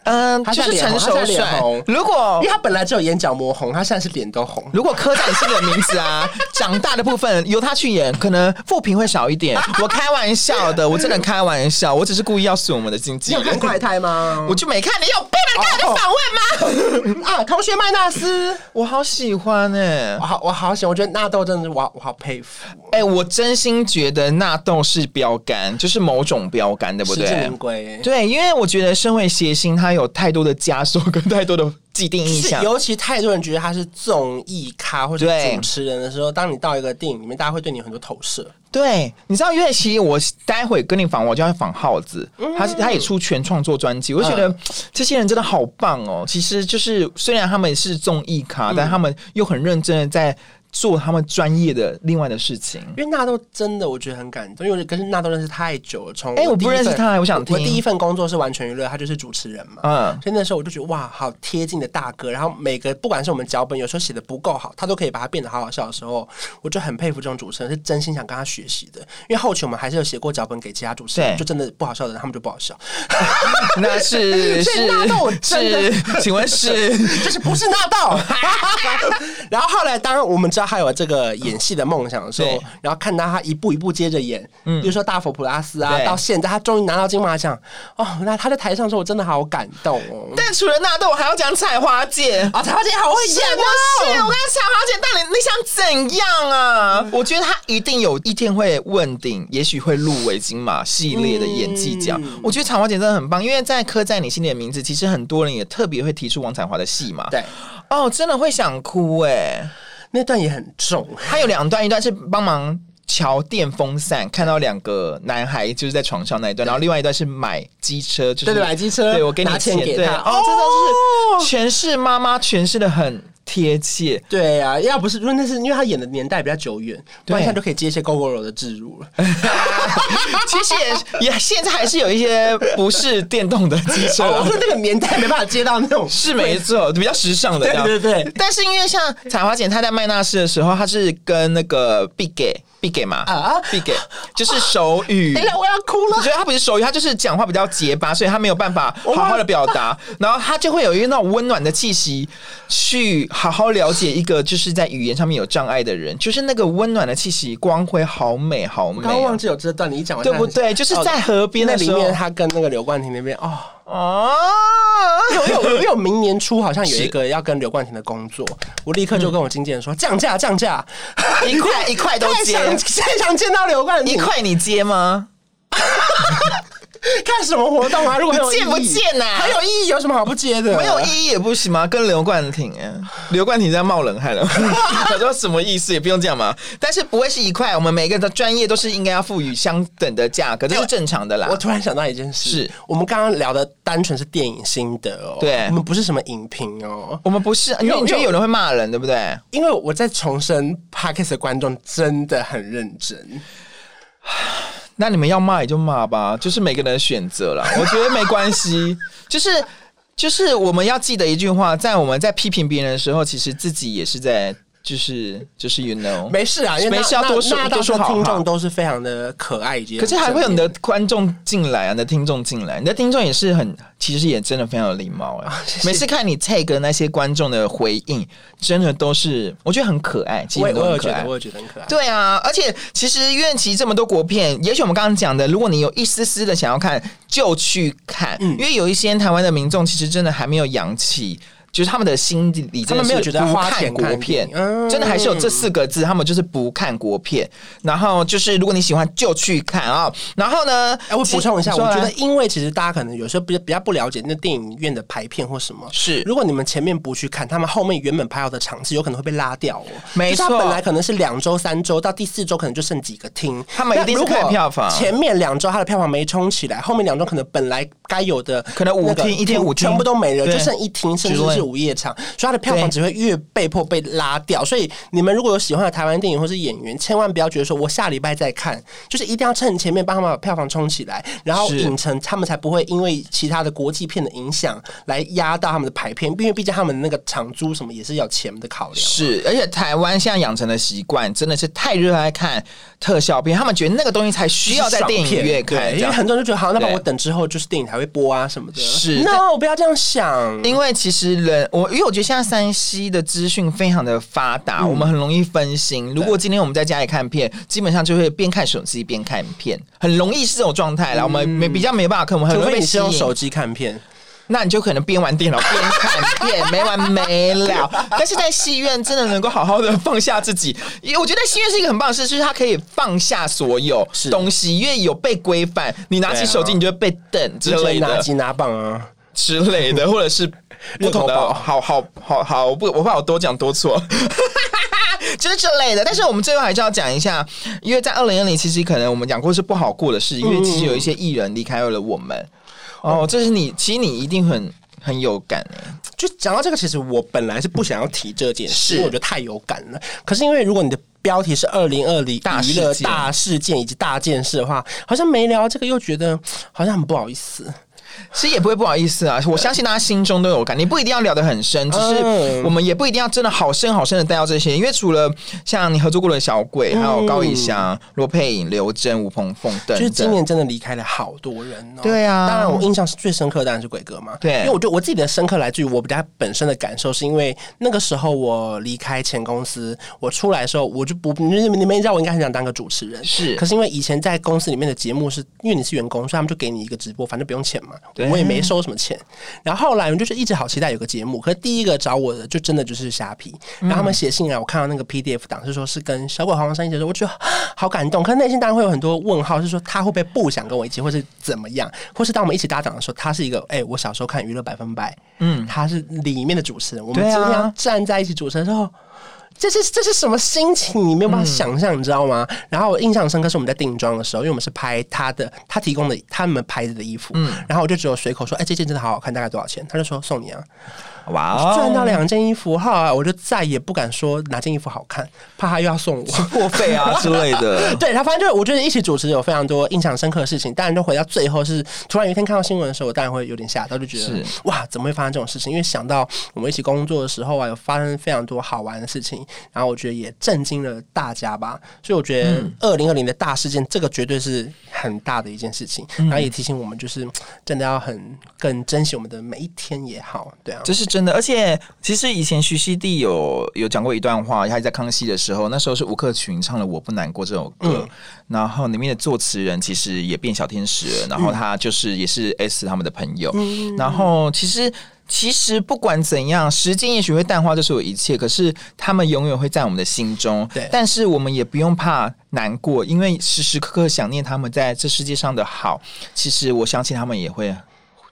嗯，他就是成熟脸红。如果因为他本来只有眼角膜红，他现在是脸都红。如果刻在你心里的名字啊，长大的部分由他去演，可能负评会少一点。我开玩笑的，我真的开玩笑，我只是故意要损我们的经纪人。你有看快胎吗？我就没看，你有被人看的访问吗？啊，同学麦纳斯，我好喜欢哎，我好我好喜欢，我觉得纳豆真的是我我好佩服。哎，我真心觉得纳豆是标杆，就是某种标杆，对不对？实至名归。对，因为我觉得身为谐星，他。他有太多的枷锁跟太多的既定印象，尤其太多人觉得他是综艺咖或者主持人的时候，当你到一个电影里面，大家会对你有很多投射。对，你知道，因为其实我待会跟你访，我就要访耗子，他他也出全创作专辑，我就觉得这些人真的好棒哦。其实就是虽然他们是综艺咖，但他们又很认真的在。做他们专业的另外的事情，因为纳豆真的我觉得很感动，因为我跟纳豆认识太久了。从哎、欸，我不认识他，我想听。我第一份工作是完全娱乐，他就是主持人嘛。嗯，所以那时候我就觉得哇，好贴近的大哥。然后每个不管是我们脚本有时候写的不够好，他都可以把它变得好好笑的时候，我就很佩服这种主持人，是真心想跟他学习的。因为后期我们还是有写过脚本给其他主持人，就真的不好笑的人，他们就不好笑。那是 是纳豆是，请问是 就是不是纳豆？然后后来当然我们知道还有这个。演戏的梦想的时候，然后看到他一步一步接着演，嗯，比如说《大佛普拉斯》啊，到现在他终于拿到金马奖哦。那他在台上说，我真的好感动哦。但除了纳豆，我还要讲彩华姐啊，彩华姐好会演哦。是，我跟彩华姐，到底你想怎样啊？我觉得他一定有一天会问鼎，也许会入围金马系列的演技奖。我觉得彩华姐真的很棒，因为在刻在你心里的名字，其实很多人也特别会提出王彩华的戏嘛。对，哦，真的会想哭哎。那段也很重，他有两段，一段是帮忙调电风扇，看到两个男孩就是在床上那一段，然后另外一段是买机车，就是对买机车，对我给你钱给他，哦，真的是诠释妈妈诠释的很贴切，对呀、啊，要不是因为那是因为他演的年代比较久远，不然他就可以接一些 Gogoro 的置入了。其实也也现在还是有一些不是电动的机车，我说那个年代没办法接到那种，是没错，比较时尚的，对对对。但是因为像彩华姐她在麦纳斯的时候，她是跟那个 Big 给嘛啊！必给就是手语。等一下，我要哭了。我觉得他不是手语，他就是讲话比较结巴，所以他没有办法 好好的表达。然后他就会有一个那种温暖的气息，去好好了解一个就是在语言上面有障碍的人。就是那个温暖的气息，光辉好美，好美。我刚刚忘记有这段，你一讲完，对不对？就是在河边那里面，他跟那个刘冠廷那边哦。哦，因为因为因为我 明年初好像有一个要跟刘冠廷的工作，我立刻就跟我经纪人说降价降价，一块一块都接，太想见到刘冠廷，一块你接吗？看什么活动啊？如果见不见呐？很有意义，有什么好不接的？没有意义也不行吗？跟刘冠廷哎，刘冠廷在冒冷汗了。他说什么意思？也不用这样嘛。但是不会是一块，我们每个人的专业都是应该要赋予相等的价格，这是正常的啦。我突然想到一件事，是我们刚刚聊的单纯是电影心得哦，对，我们不是什么影评哦，我们不是，因为你觉得有人会骂人，对不对？因为我在重申，Podcast 的观众真的很认真。那你们要骂也就骂吧，就是每个人的选择啦。我觉得没关系，就是就是我们要记得一句话，在我们在批评别人的时候，其实自己也是在。就是就是 you know 没事啊，因为没事要多说多说好。听众都是非常的可爱，可是还会有你的观众进来啊，你的听众进来，你的听众也是很，其实也真的非常有礼貌哎。每次看你 take 那些观众的回应，真的都是我觉得很可爱，其实都很可爱，我也觉得很可爱。对啊，而且其实苑琪这么多国片，也许我们刚刚讲的，如果你有一丝丝的想要看，就去看，因为有一些台湾的民众其实真的还没有扬起。就是他们的心里，他们没有觉得不看国片，真的还是有这四个字，他们就是不看国片。然后就是，如果你喜欢，就去看啊。然后呢，哎，我补充一下，我觉得，因为其实大家可能有时候比较比较不了解那电影院的排片或什么。是，如果你们前面不去看，他们后面原本排好的场次有可能会被拉掉哦。没错，本来可能是两周、三周，到第四周可能就剩几个厅。他们一定是看票房。前面两周他的票房没冲起来，后面两周可能本来该有的可能五厅一天五厅全部都没了，就剩一厅，甚至是午夜场。所以它的票房只会越被迫被拉掉，所以你们如果有喜欢的台湾电影或是演员，千万不要觉得说我下礼拜再看，就是一定要趁前面帮他们把票房冲起来，然后影城他们才不会因为其他的国际片的影响来压到他们的排片，因为毕竟他们那个场租什么也是要钱的考量。是，而且台湾现在养成的习惯真的是太热爱看特效片，他们觉得那个东西才需要在电影院看，因为很多人就觉得好，那么我等之后就是电影才会播啊什么的。是，no，不要这样想，因为其实人我因为我觉得。现在山西的资讯非常的发达，嗯、我们很容易分心。如果今天我们在家里看片，基本上就会边看手机边看片，很容易是这种状态啦。嗯、我们没比较没办法看，我们很容易被用手机看片，那你就可能边玩电脑边看片，没完没了。但是在戏院真的能够好好的放下自己，因为我觉得戏院是一个很棒的事，就是它可以放下所有东西，因为有被规范。你拿起手机，你就会被瞪之类的。拿鸡拿棒啊！之类的，或者是不同的，好好好好，我不我怕我多讲多错。就是这类的，但是我们最后还是要讲一下，因为在二零二零，其实可能我们讲过是不好过的事，因为其实有一些艺人离开了我们。嗯、哦，这是你，其实你一定很很有感。就讲到这个，其实我本来是不想要提这件事，因为我觉得太有感了。可是因为如果你的标题是二零二零大娱乐大事件以及大件事的话，好像没聊这个，又觉得好像很不好意思。其实也不会不好意思啊，我相信大家心中都有感。你不一定要聊得很深，只是我们也不一定要真的好深好深的带到这些。因为除了像你合作过的小鬼，还有高以翔、罗佩颖、刘真、吴鹏凤等，就是今年真的离开了好多人哦。对啊，当然我印象是最深刻的当然是鬼哥嘛。对，因为我觉得我自己的深刻来自于我比较本身的感受，是因为那个时候我离开前公司，我出来的时候我就不，你们你们知道我应该很想当个主持人，是。可是因为以前在公司里面的节目是因为你是员工，所以他们就给你一个直播，反正不用钱嘛。我也没收什么钱，然后后来我们就是一直好期待有个节目，可是第一个找我的就真的就是虾皮，然后他们写信来，我看到那个 PDF 档是说是跟小鬼黄山一起说，我觉得好感动，可是内心当然会有很多问号，是说他会不会不想跟我一起，或是怎么样，或是当我们一起搭档的时候，他是一个哎、欸，我小时候看娱乐百分百，嗯，他是里面的主持人，我们今天要站在一起主持的时候。这是这是什么心情？你没有办法想象，你知道吗？嗯、然后我印象深刻是我们在定妆的时候，因为我们是拍他的，他提供的他们牌子的衣服，嗯，然后我就只有随口说，哎，这件真的好好看，大概多少钱？他就说送你啊。哇！赚到两件衣服，后来我就再也不敢说哪件衣服好看，怕他又要送我过费啊之类的。对他，反正就是我觉得一起主持有非常多印象深刻的事情。当然，就回到最后是突然有一天看到新闻的时候，我当然会有点吓到，就觉得是哇，怎么会发生这种事情？因为想到我们一起工作的时候啊，有发生非常多好玩的事情，然后我觉得也震惊了大家吧。所以我觉得二零二零的大事件，这个绝对是很大的一件事情，然后也提醒我们，就是真的要很更珍惜我们的每一天也好。对啊，这是真的，而且。其实以前徐熙娣有有讲过一段话，她在康熙的时候，那时候是吴克群唱了《我不难过》这首歌，嗯、然后里面的作词人其实也变小天使了，然后他就是也是 S 他们的朋友，嗯、然后其实其实不管怎样，时间也许会淡化这所有一切，可是他们永远会在我们的心中。对，但是我们也不用怕难过，因为时时刻刻想念他们在这世界上的好，其实我相信他们也会。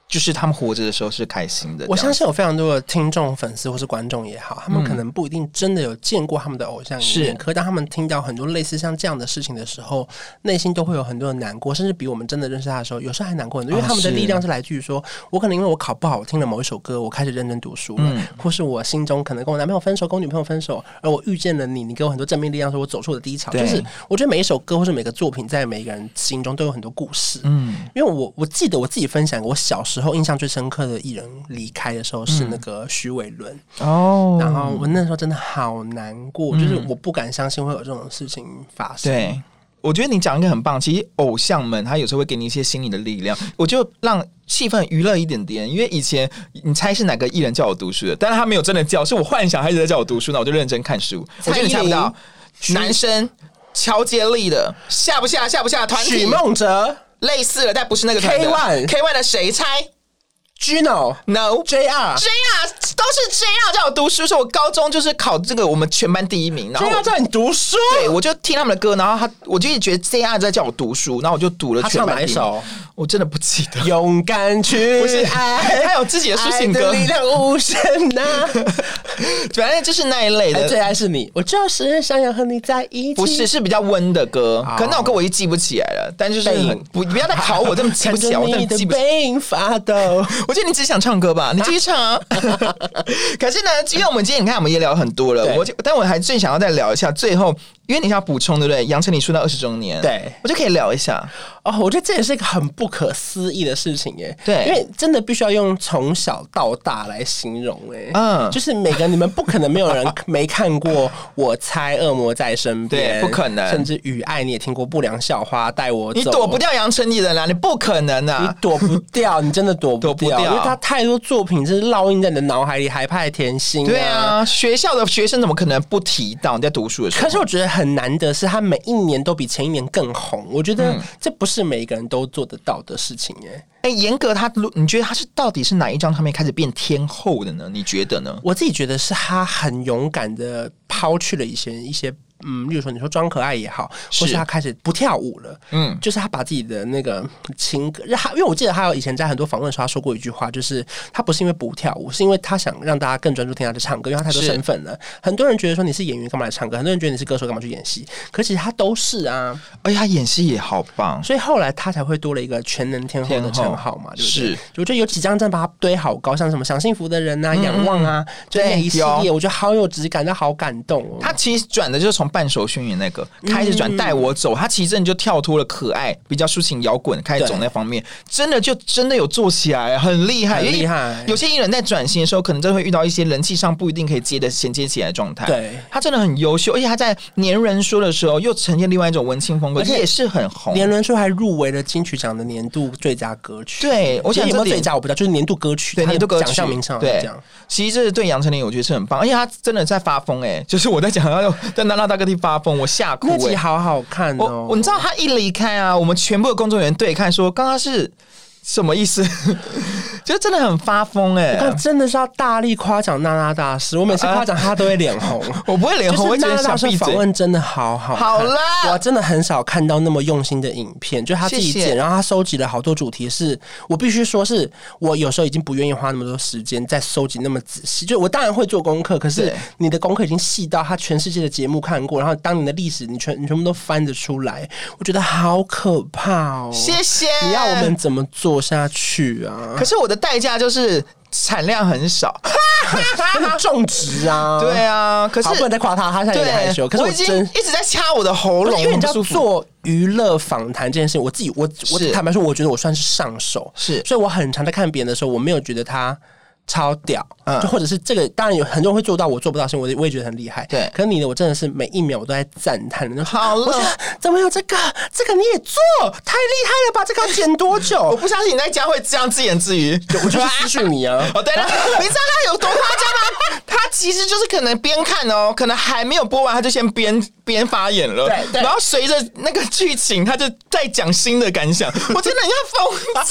就是他们活着的时候是开心的。我相信有非常多的听众、粉丝或是观众也好，他们可能不一定真的有见过他们的偶像，是。可当他们听到很多类似像这样的事情的时候，内心都会有很多的难过，甚至比我们真的认识他的时候，有时候还难过很多。因为他们的力量是来自于说，我可能因为我考不好，我听了某一首歌，我开始认真读书了，或是我心中可能跟我男朋友分手，跟我女朋友分手，而我遇见了你，你给我很多正面力量，说我走出我的低潮。就是我觉得每一首歌或是每个作品，在每一个人心中都有很多故事。嗯，因为我我记得我自己分享，我小时候印象最深刻。的艺人离开的时候是那个徐伟伦哦，然后我那时候真的好难过，嗯、就是我不敢相信会有这种事情发生。对，我觉得你讲一个很棒，其实偶像们他有时候会给你一些心理的力量，我就让气氛娱乐一点点。因为以前你猜是哪个艺人叫我读书的，但是他没有真的叫，是我幻想他一直在叫我读书，那我就认真看书。我觉得你猜不到，男生乔杰力的下不下下不下团体，许梦哲类似了，但不是那个 K One K One 的谁猜？Gino No JR JR 都是 JR 叫我读书，说我高中就是考这个我们全班第一名，然后 JR 叫你读书，对，我就听他们的歌，然后他我就一直觉得 JR 在叫我读书，然后我就读了全班第一名。他唱哪一首？我真的不记得。勇敢去，不是爱，他有自己的抒情歌，力量无限呐。反正就是那一类的。最爱是你，我就是想要和你在一起。不是，是比较温的歌，可那首歌我已经记不起来了。但就是不不要再考我这么记不起来，我真的记不起来。我觉得你只想唱歌吧，你继续唱啊！可是呢，因为我们今天你看，我们也聊很多了，我但我还最想要再聊一下最后。因为你想要补充，对不对？杨丞琳出道二十周年，对，我就可以聊一下哦。我觉得这也是一个很不可思议的事情，耶。对，因为真的必须要用从小到大来形容，哎，嗯，就是每个你们不可能没有人没看过《我猜恶魔在身边》，对，不可能。甚至《雨爱》你也听过《不良校花带我走》，你躲不掉杨丞琳的啦，你不可能啊，你躲不掉，你真的躲不掉，因为他太多作品就是烙印在你的脑海里，海派甜心，对啊，学校的学生怎么可能不提到你在读书的时候？可是我觉得很难得是他。每一年都比前一年更红，我觉得这不是每一个人都做得到的事情耶。哎，严格他，你觉得他是到底是哪一张唱片开始变天后的呢？你觉得呢？我自己觉得是他很勇敢的抛去了一些一些嗯，例如说你说装可爱也好，或是他开始不跳舞了，嗯，就是他把自己的那个情歌，他因为我记得他有以前在很多访问的时候他说过一句话，就是他不是因为不跳舞，是因为他想让大家更专注听他的唱歌，因为他太多身份了。很多人觉得说你是演员干嘛来唱歌，很多人觉得你是歌手干嘛去演戏，可其实他都是啊，而且他演戏也好棒，所以后来他才会多了一个全能天后的称号嘛，对不对？是，我觉得有几张真把他堆好高，像什么想幸福的人啊、仰望啊，就那一系列，我觉得好有质感，好感动哦。他其实转的就是从半熟宣言那个开始转带我走，他其实真的就跳脱了可爱、比较抒情摇滚，开始走那方面，真的就真的有做起来，很厉害，很厉害。有些艺人在转型的时候，可能真的会遇到一些人气上不一定可以接的衔接起来的状态。对，他真的很优秀，而且他在年轮说的时候又呈现另外一种文青风格，而且也是很红。年轮说还入围了金曲奖的年度最佳歌曲。对，我想有没有最佳我不知道，就是年度歌曲，对年度歌曲奖项名称对。其实这是对杨丞琳，我觉得是很棒，而且他真的在发疯哎、欸，就是我在讲要在娜娜大哥地发疯，我吓哭、欸。那集好好看哦！我你知道他一离开啊，我们全部的工作人员对看说，刚刚是。什么意思？就真的很发疯哎、欸！但真的是要大力夸奖娜娜大师，我每次夸奖他都会脸红，我不会脸红。娜娜大师访问真的好好，好啦，我真的很少看到那么用心的影片，就他自己剪，谢谢，然后他收集了好多主题是，是我必须说是我有时候已经不愿意花那么多时间在收集那么仔细。就我当然会做功课，可是你的功课已经细到他全世界的节目看过，然后当你的历史你全你全部都翻得出来，我觉得好可怕哦！谢谢，你要我们怎么做？下去啊！可是我的代价就是产量很少，种植啊，对啊。可是不能再夸他，他现在有点害羞。可是我，我已经一直在掐我的喉咙，因为你知道做娱乐访谈这件事情，我自己我我坦白说，我觉得我算是上手，是，所以我很常在看别人的时候，我没有觉得他。超屌，就或者是这个，当然有很多人会做到，我做不到，所以我我也觉得很厉害。对，可是你的，我真的是每一秒我都在赞叹。好了，怎么有这个？这个你也做，太厉害了吧！这个要剪多久？我不相信你在家会这样自言自语。我就是私讯你啊！哦，对了，你知道他有多夸张吗？他其实就是可能边看哦，可能还没有播完，他就先边边发言了。对，然后随着那个剧情，他就在讲新的感想。我真的要疯！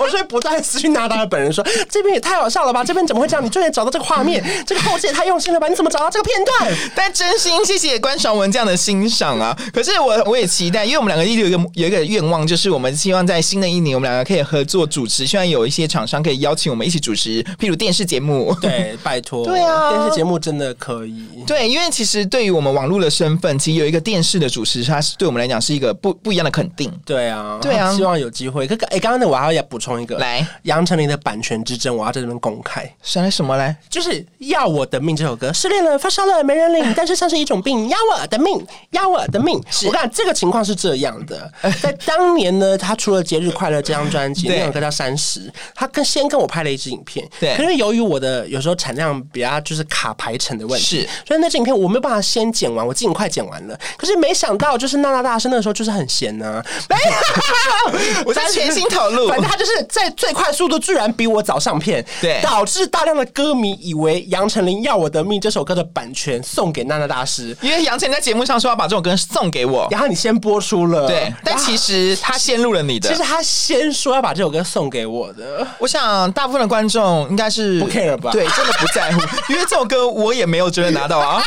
我所以不断私讯娜娜的本人说，这边也太好笑了吧！这边怎么会这样？你终于找到这个画面，这个后置也太用心了吧？你怎么找到这个片段？但真心谢谢关爽文这样的欣赏啊！可是我我也期待，因为我们两个一直有一个有一个愿望，就是我们希望在新的一年，我们两个可以合作主持。希望有一些厂商可以邀请我们一起主持，譬如电视节目。对，拜托。对啊，电视节目真的可以。对，因为其实对于我们网络的身份，其实有一个电视的主持，它是对我们来讲是一个不不一样的肯定。对啊，对啊，希望有机会。可哎，刚刚的我还要补充一个，来，杨丞琳的版权之争，我要在这边公开。说来什么来？就是要我的命这首歌，失恋了，发烧了，没人领，但是像是一种病，要我的命，要我的命。是。我看这个情况是这样的，在当年呢，他出了《节日快乐》这张专辑，那首歌叫《三十》，他跟先跟我拍了一支影片，对。可是由于我的有时候产量比较就是卡排程的问题，是，所以那支影片我没有办法先剪完，我尽快剪完了。可是没想到，就是娜娜大师那个时候就是很闲呢，没有，我在全心投入，反正他就是在最快速度居然比我早上片，对，导致大量的歌迷。以为杨丞琳要我的命这首歌的版权送给娜娜大师，因为杨丞琳在节目上说要把这首歌送给我，然后你先播出了，对，但其实他先录了你的，其实他先说要把这首歌送给我的。我想大部分的观众应该是不 care 吧？对，真的不在乎，因为这首歌我也没有真的拿到啊。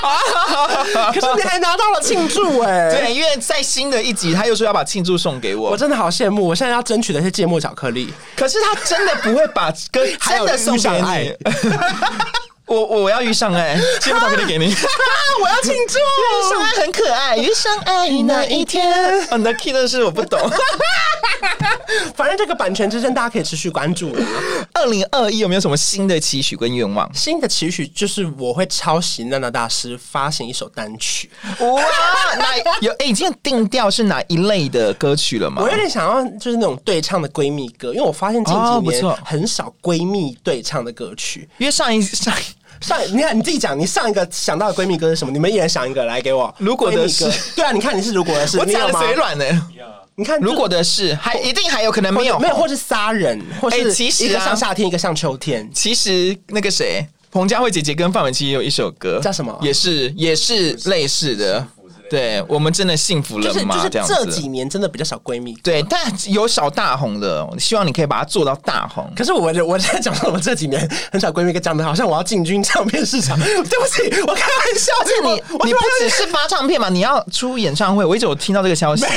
可是你还拿到了庆祝哎、欸，对，因为在新的一集他又说要把庆祝送给我，我真的好羡慕。我现在要争取的是芥末巧克力，可是他真的不会把歌 真的送给你。我我要遇上爱，芥末巧克力给你。我要庆祝，遇上爱很可爱，遇上爱那一天。你的 key 的是我不懂。反正这个版权之争，大家可以持续关注。二零二一有没有什么新的期许跟愿望？新的期许就是我会抄袭娜娜大师发行一首单曲。哇，那有 哎，已经定调是哪一类的歌曲了吗？我有点想要就是那种对唱的闺蜜歌，因为我发现近几年很少闺蜜对唱的歌曲，因为上一上。上，你看你自己讲，你上一个想到的闺蜜歌是什么？你们一人想一个来给我。如果的是，对啊，你看你是如果的是，我讲的嘴软呢。你看，如果的是，还一定还有可能没有，没有，或是杀人，或是其实一个像夏天，一个像秋天。其实那个谁，彭佳慧姐姐跟范玮琪也有一首歌，叫什么？也是也是类似的。对我们真的幸福了吗？就是就是这几年年真的比较少闺蜜，对，但有少大红的，希望你可以把它做到大红。可是我我现在讲说，我这几年很少闺蜜，跟讲的好像我要进军唱片市场。对不起，我开玩笑。而且你你不只是发唱片嘛，你要出演唱会。我一直有听到这个消息，没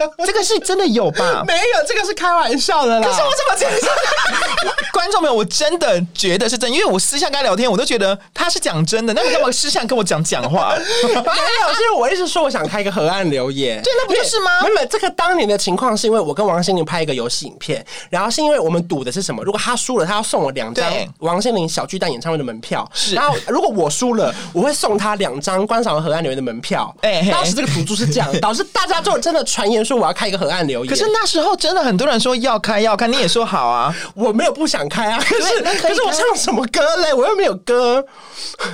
有，这个是真的有吧？没有，这个是开玩笑的啦。可是我怎么觉得？观众朋友，我真的觉得是真，因为我私下跟他聊天，我都觉得他是讲真的。那你干嘛私下跟我讲讲话？没有，是我一直说我想开一个河岸留言。对，那不就是吗？没有，这个当年的情况是因为我跟王心凌拍一个游戏影片，然后是因为我们赌的是什么？如果他输了，他要送我两张王心凌小巨蛋演唱会的门票。是，然后如果我输了，我会送他两张观赏河岸留言的门票。哎，当时这个赌注是这样，导致大家就真的传言说我要开一个河岸留言。可是那时候真的很多人说要开要开，你也说好啊，我没有不想开啊。可是可是我唱什么歌嘞？我又没有歌。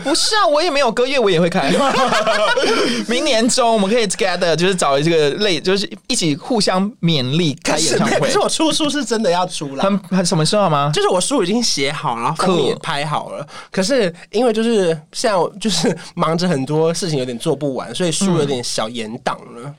不是啊，我也没有歌，乐我也会开。明年中我们可以 together，就是找这个类，就是一起互相勉励开演唱会。可是 我出书是真的要出了，很很什么时候吗？就是我书已经写好了，然后封面也拍好了。可是因为就是现在就是忙着很多事情，有点做不完，所以书有点小延档了。嗯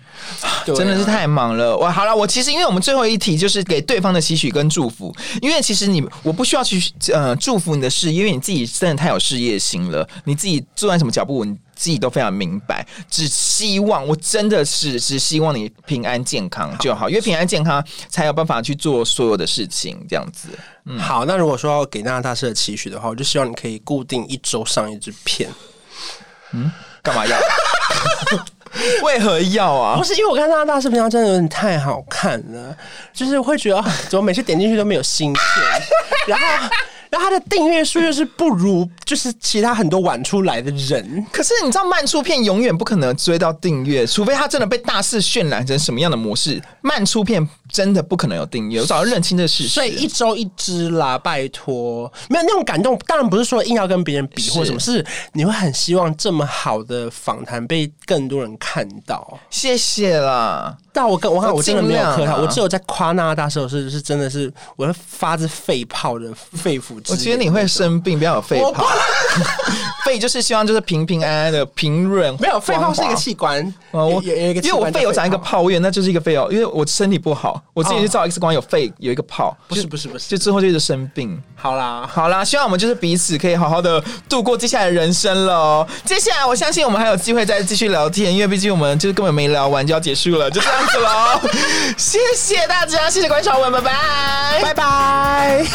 真的是太忙了。我好了，我其实因为我们最后一题就是给对方的期许跟祝福，因为其实你我不需要去呃祝福你的事，因为你自己真的太有事业心了，你自己做在什么脚步，你自己都非常明白。只希望我真的是只希望你平安健康就好，因为平安健康才有办法去做所有的事情。这样子，嗯，好。那如果说要给娜娜大师的期许的话，我就希望你可以固定一周上一支片。嗯，干嘛要？为何要啊？不是因为我看娜娜大师平常，真的有点太好看了，就是会觉得怎么每次点进去都没有新鲜，然后。然后他的订阅数又是不如就是其他很多晚出来的人，可是你知道慢出片永远不可能追到订阅，除非他真的被大肆渲染成什么样的模式，慢出片真的不可能有订阅。我早就认清这事实，所以一周一支啦，拜托，没有那种感动。当然不是说硬要跟别人比或什么，是，是你会很希望这么好的访谈被更多人看到。谢谢啦。但我跟我看我真的没有客套，我只有在夸那大时候是是真的是我是发自肺泡的肺腑。我觉得你会生病，不要有肺泡。肺就是希望就是平平安安的平润。没有肺泡是一个器官，我有一个，因为我肺有长一个泡院，那就是一个肺哦。因为我身体不好，我之前去照 X 光有肺有一个泡，不是不是不是，就之后就一直生病。好啦好啦，希望我们就是彼此可以好好的度过接下来的人生了。接下来我相信我们还有机会再继续聊天，因为毕竟我们就是根本没聊完就要结束了，就这样子喽。谢谢大家，谢谢关韶文，拜拜，拜拜。